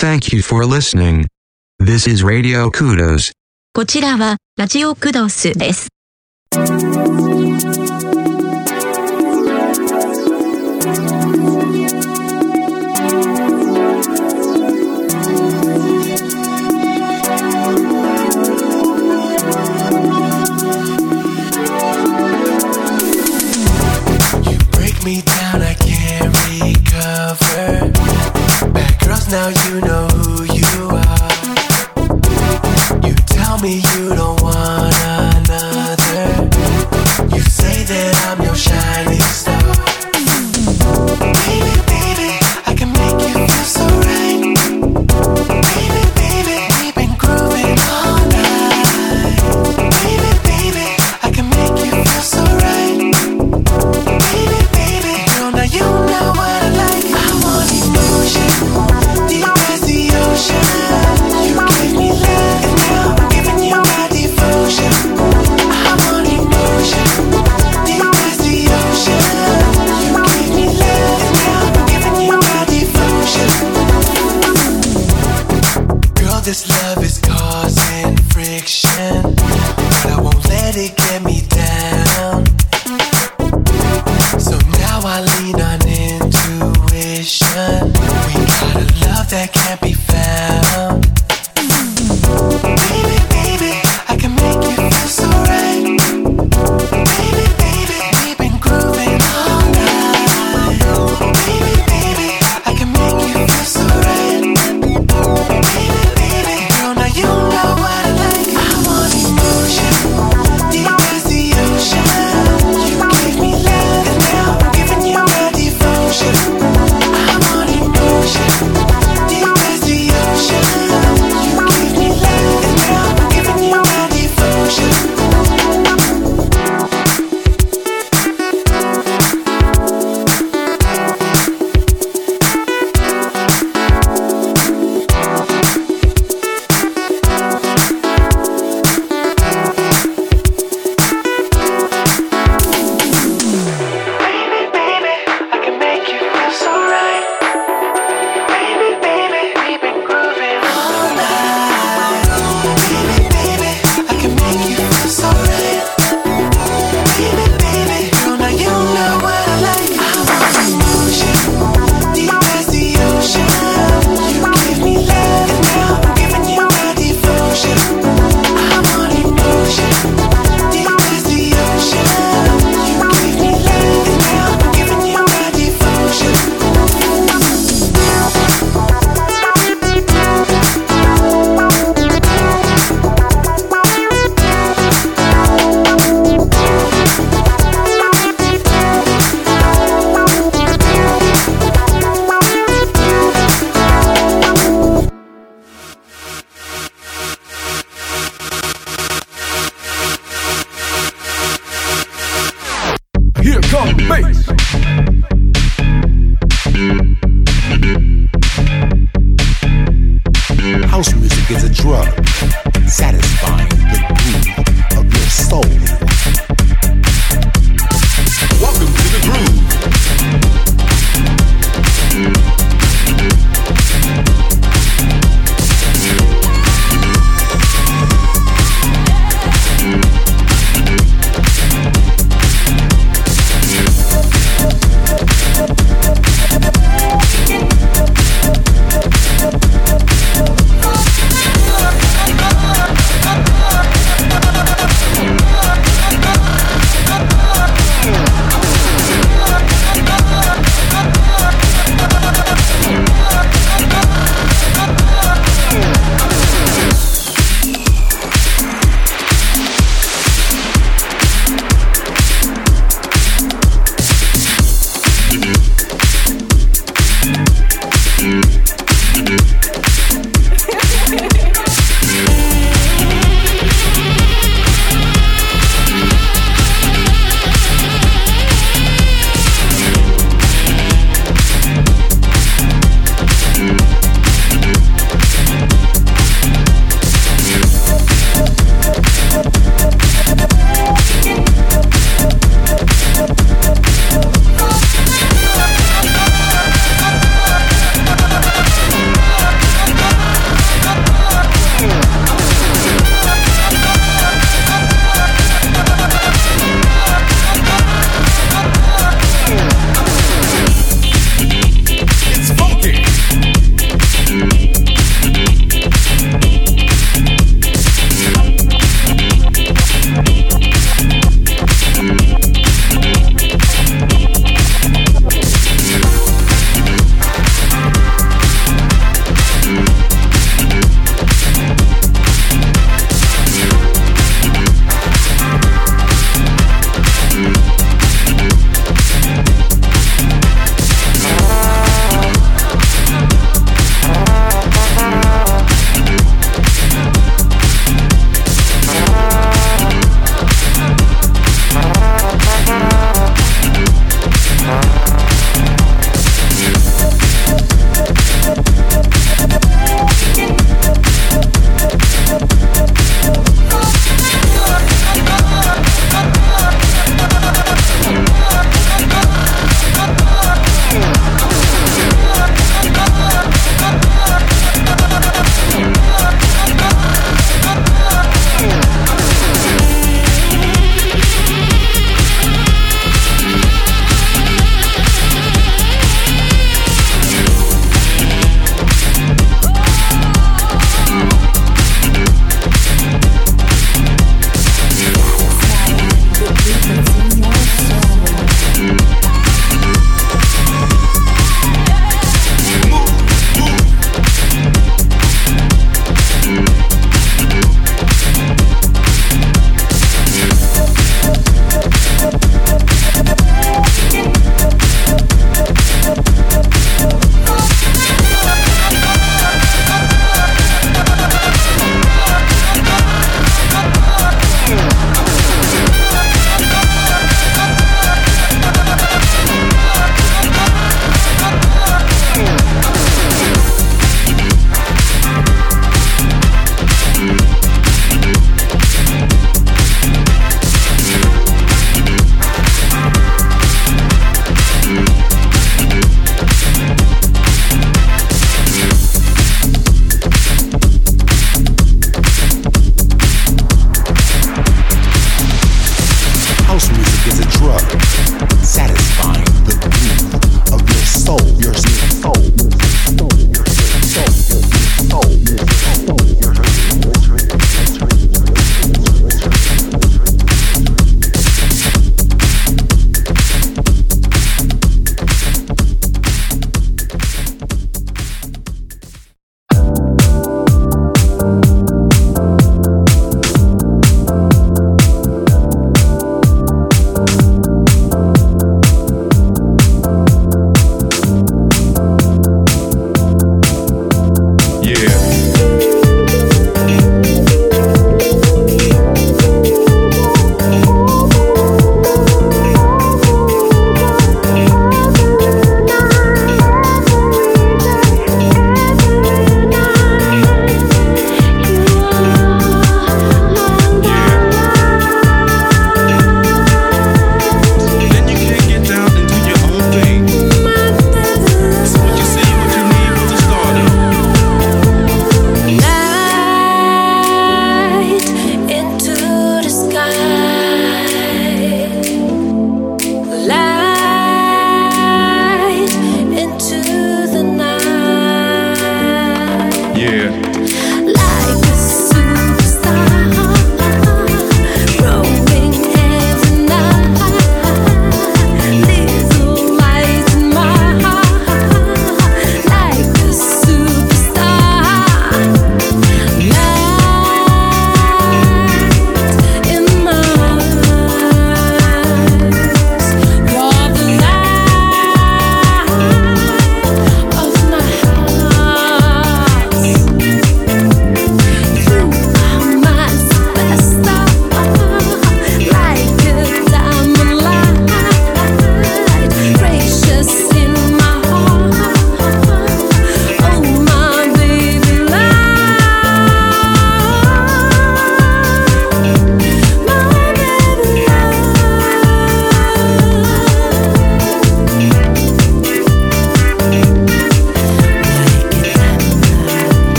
Thank you for listening. This is Radio Kudos. こちらはラジオクドスです。You break me down, I can't recover. Girls, now you know who you are. You tell me you don't.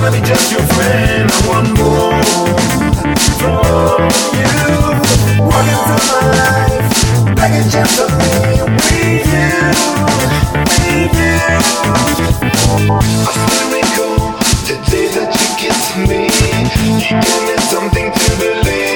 wanna be just your friend. I want more from you. Walking through my life, begging just for me. with you. we do. I still recall the day that you kissed me. You gave me something to believe.